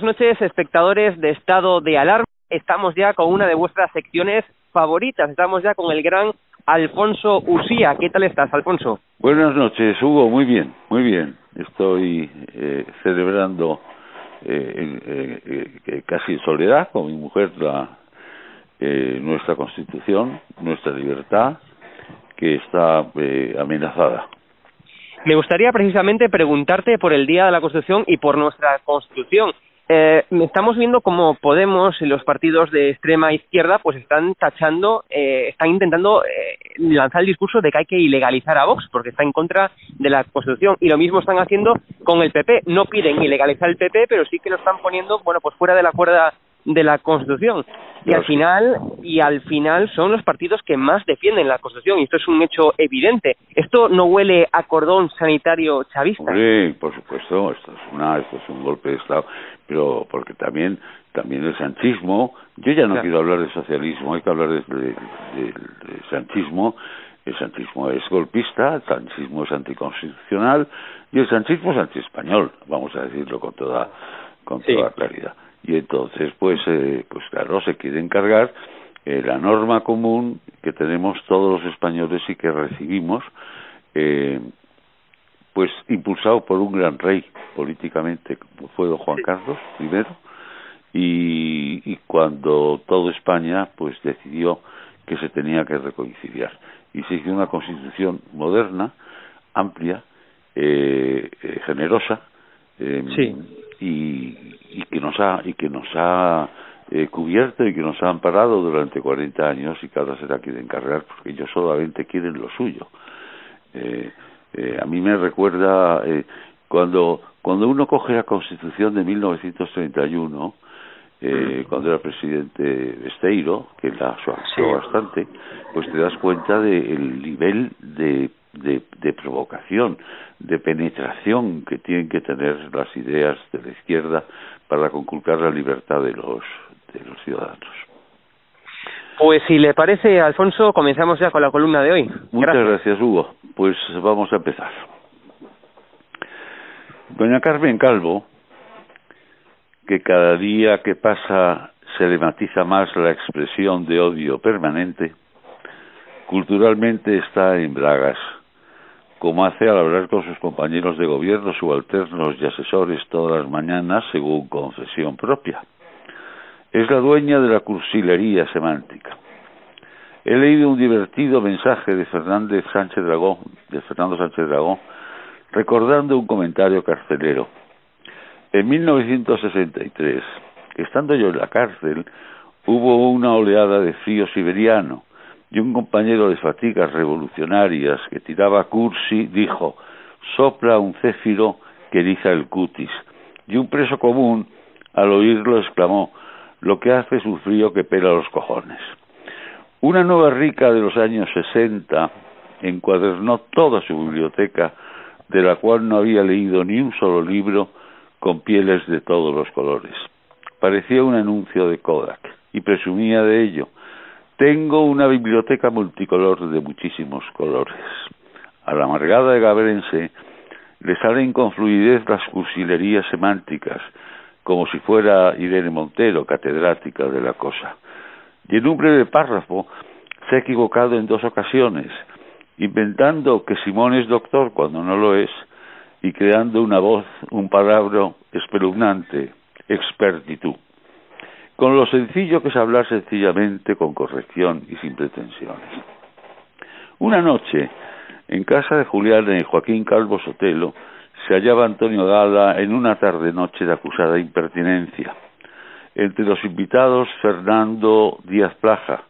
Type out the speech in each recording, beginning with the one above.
buenas noches, espectadores de Estado de Alarma. Estamos ya con una de vuestras secciones favoritas. Estamos ya con el gran Alfonso Usía. ¿Qué tal estás, Alfonso? Buenas noches, Hugo. Muy bien, muy bien. Estoy eh, celebrando eh, eh, casi en soledad con mi mujer la, nuestra Constitución, nuestra libertad, que está amenazada. Me gustaría precisamente preguntarte por el Día de la Constitución y por nuestra Constitución. Eh, estamos viendo cómo Podemos y los partidos de extrema izquierda pues están tachando, eh, están intentando eh, lanzar el discurso de que hay que ilegalizar a Vox porque está en contra de la Constitución y lo mismo están haciendo con el PP. No piden ilegalizar el PP, pero sí que lo están poniendo, bueno, pues fuera de la cuerda de la Constitución. Y al final, y al final son los partidos que más defienden la Constitución, y esto es un hecho evidente. ¿Esto no huele a cordón sanitario chavista? Sí, por supuesto, esto es una, esto es un golpe de Estado, pero porque también, también el sanchismo, yo ya no quiero hablar de socialismo, hay que hablar de, de, sanchismo, el sanchismo es golpista, el sanchismo es anticonstitucional y el sanchismo es antiespañol, vamos a decirlo con toda, con toda claridad. Y entonces pues eh, pues claro se quiere encargar eh, la norma común que tenemos todos los españoles y que recibimos eh, pues impulsado por un gran rey políticamente como fue don Juan Carlos I y, y cuando toda España pues decidió que se tenía que reconciliar. Y se hizo una constitución moderna amplia eh, eh generosa sí. y, y que nos ha y que nos ha eh, cubierto y que nos ha amparado durante 40 años y que ahora se la quieren cargar porque ellos solamente quieren lo suyo. Eh, eh, a mí me recuerda eh, cuando cuando uno coge la Constitución de 1931 eh, cuando era presidente Besteiro, que la suavizó bastante, pues te das cuenta del nivel de de, de provocación, de penetración que tienen que tener las ideas de la izquierda para conculcar la libertad de los, de los ciudadanos. Pues si le parece, Alfonso, comenzamos ya con la columna de hoy. Muchas gracias, Hugo. Pues vamos a empezar. Doña Carmen Calvo, que cada día que pasa se le matiza más la expresión de odio permanente, culturalmente está en bragas como hace al hablar con sus compañeros de gobierno, subalternos y asesores todas las mañanas, según confesión propia. Es la dueña de la cursilería semántica. He leído un divertido mensaje de Fernández Sánchez Dragón, de Fernando Sánchez Dragón, recordando un comentario carcelero. En 1963, estando yo en la cárcel, hubo una oleada de frío siberiano y un compañero de fatigas revolucionarias que tiraba cursi dijo sopla un céfiro que eriza el cutis y un preso común al oírlo exclamó lo que hace es un frío que pela los cojones. Una nueva rica de los años sesenta encuadernó toda su biblioteca de la cual no había leído ni un solo libro con pieles de todos los colores. Parecía un anuncio de Kodak y presumía de ello. Tengo una biblioteca multicolor de muchísimos colores. A la amargada de Gabrense le salen con fluidez las cursilerías semánticas, como si fuera Irene Montero, catedrática de la cosa. Y en un breve párrafo se ha equivocado en dos ocasiones, inventando que Simón es doctor cuando no lo es, y creando una voz, un palabra espeluznante, expertitud con lo sencillo que es hablar sencillamente, con corrección y sin pretensiones. Una noche, en casa de Julián y Joaquín Calvo Sotelo, se hallaba Antonio Gala en una tarde-noche de acusada impertinencia. Entre los invitados, Fernando Díaz Plaja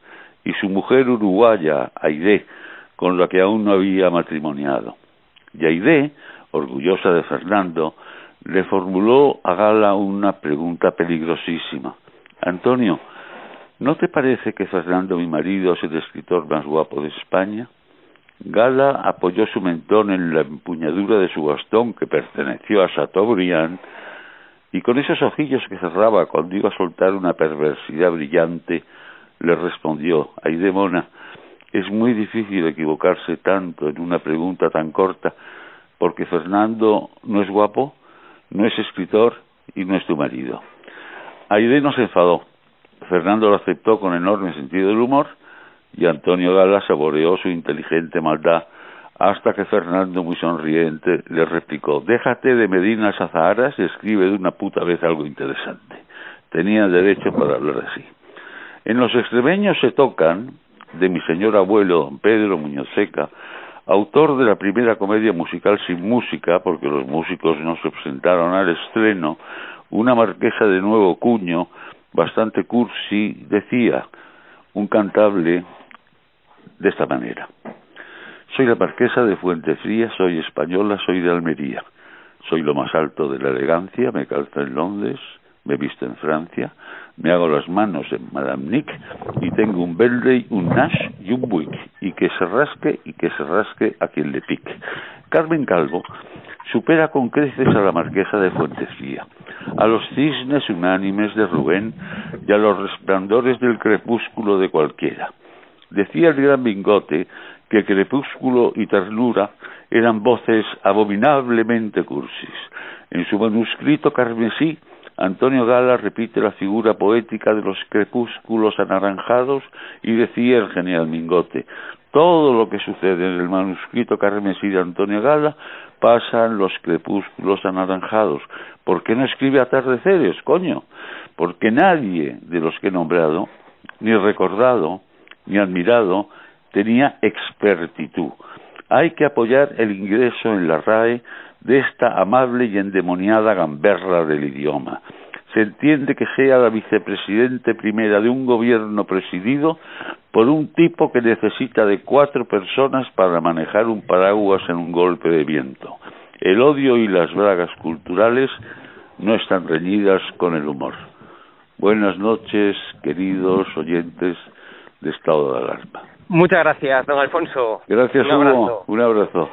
y su mujer uruguaya, Aide, con la que aún no había matrimoniado. Y Aide, orgullosa de Fernando, le formuló a Gala una pregunta peligrosísima. Antonio, ¿no te parece que Fernando, mi marido, es el escritor más guapo de España? Gala apoyó su mentón en la empuñadura de su bastón que perteneció a Chateaubriand y con esos ojillos que cerraba cuando iba a soltar una perversidad brillante, le respondió, ay demona, es muy difícil equivocarse tanto en una pregunta tan corta, porque Fernando no es guapo, no es escritor y no es tu marido. Aide no se enfadó. Fernando lo aceptó con enorme sentido del humor y Antonio Gala saboreó su inteligente maldad hasta que Fernando, muy sonriente, le replicó, déjate de medinas azaharas y escribe de una puta vez algo interesante. Tenía derecho para hablar así. En los extremeños se tocan, de mi señor abuelo, don Pedro Muñoz Seca, autor de la primera comedia musical sin música, porque los músicos no se presentaron al estreno, una marquesa de nuevo cuño, bastante cursi, decía, un cantable de esta manera. Soy la marquesa de Fuente Fría, soy española, soy de Almería. Soy lo más alto de la elegancia, me calzo en Londres, me visto en Francia, me hago las manos en Madame Nick y tengo un Bentley, un Nash y un Buick, y que se rasque y que se rasque a quien le pique. Carmen Calvo supera con creces a la marquesa de Fuentesía, a los cisnes unánimes de Rubén y a los resplandores del crepúsculo de cualquiera. Decía el gran Bingote que crepúsculo y ternura eran voces abominablemente cursis. En su manuscrito carmesí, Antonio Gala repite la figura poética de los crepúsculos anaranjados y decía el genial Mingote, todo lo que sucede en el manuscrito carmesí de Antonio Gala pasa en los crepúsculos anaranjados. ¿Por qué no escribe atardeceres, coño? Porque nadie de los que he nombrado, ni recordado, ni admirado, tenía expertitud. Hay que apoyar el ingreso en la RAE de esta amable y endemoniada gamberra del idioma. Se entiende que sea la vicepresidente primera de un gobierno presidido por un tipo que necesita de cuatro personas para manejar un paraguas en un golpe de viento. El odio y las bragas culturales no están reñidas con el humor. Buenas noches, queridos oyentes de estado de alarma. Muchas gracias, don Alfonso. Gracias, un Hugo. Un abrazo.